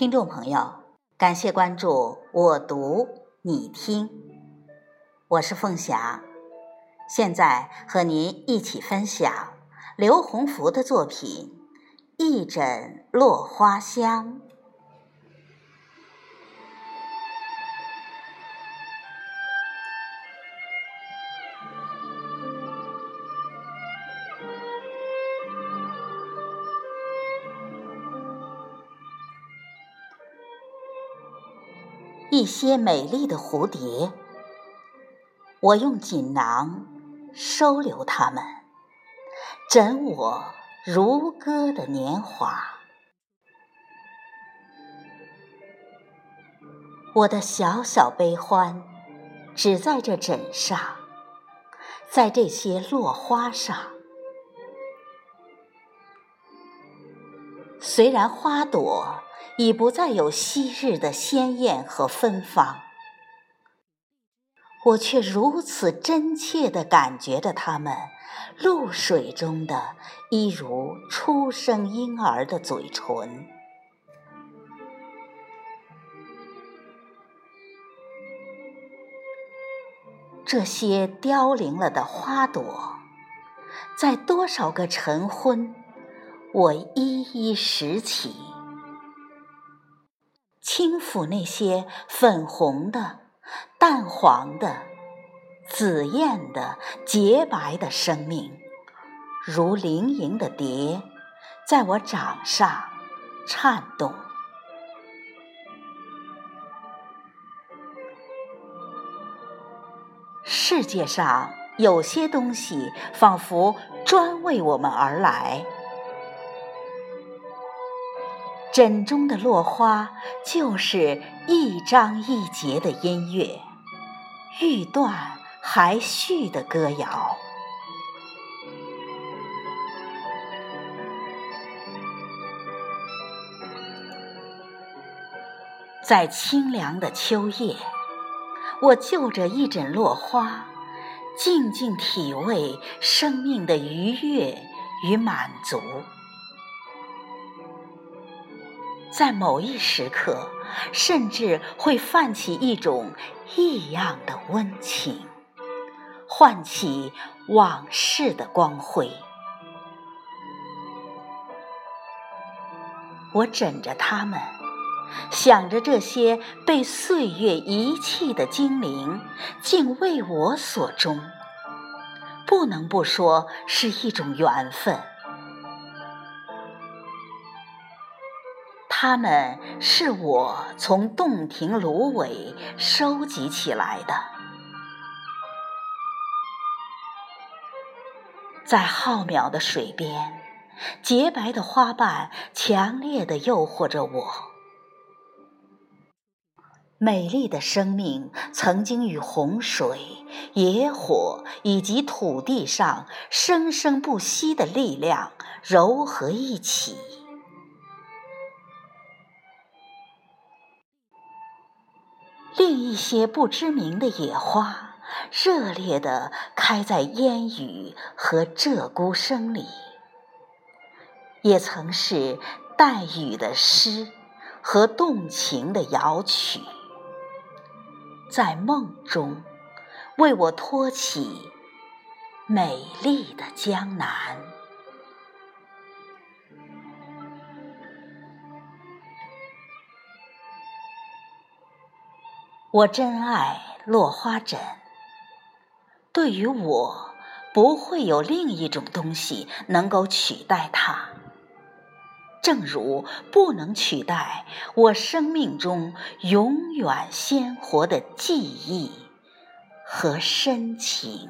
听众朋友，感谢关注我读你听，我是凤霞，现在和您一起分享刘洪福的作品《一枕落花香》。一些美丽的蝴蝶，我用锦囊收留它们，枕我如歌的年华。我的小小悲欢，只在这枕上，在这些落花上。虽然花朵。已不再有昔日的鲜艳和芬芳，我却如此真切地感觉着它们露水中的一如初生婴儿的嘴唇。这些凋零了的花朵，在多少个晨昏，我一一拾起。轻抚那些粉红的、淡黄的、紫艳的、洁白的生命，如灵莹的蝶，在我掌上颤动。世界上有些东西，仿佛专为我们而来。枕中的落花，就是一章一节的音乐，欲断还续的歌谣。在清凉的秋夜，我就着一枕落花，静静体味生命的愉悦与满足。在某一时刻，甚至会泛起一种异样的温情，唤起往事的光辉。我枕着他们，想着这些被岁月遗弃的精灵，竟为我所终，不能不说是一种缘分。它们是我从洞庭芦苇收集起来的，在浩渺的水边，洁白的花瓣强烈的诱惑着我。美丽的生命曾经与洪水、野火以及土地上生生不息的力量糅合一起。另一些不知名的野花，热烈地开在烟雨和鹧鸪声里，也曾是带雨的诗和动情的摇曲，在梦中为我托起美丽的江南。我真爱落花枕，对于我，不会有另一种东西能够取代它，正如不能取代我生命中永远鲜活的记忆和深情。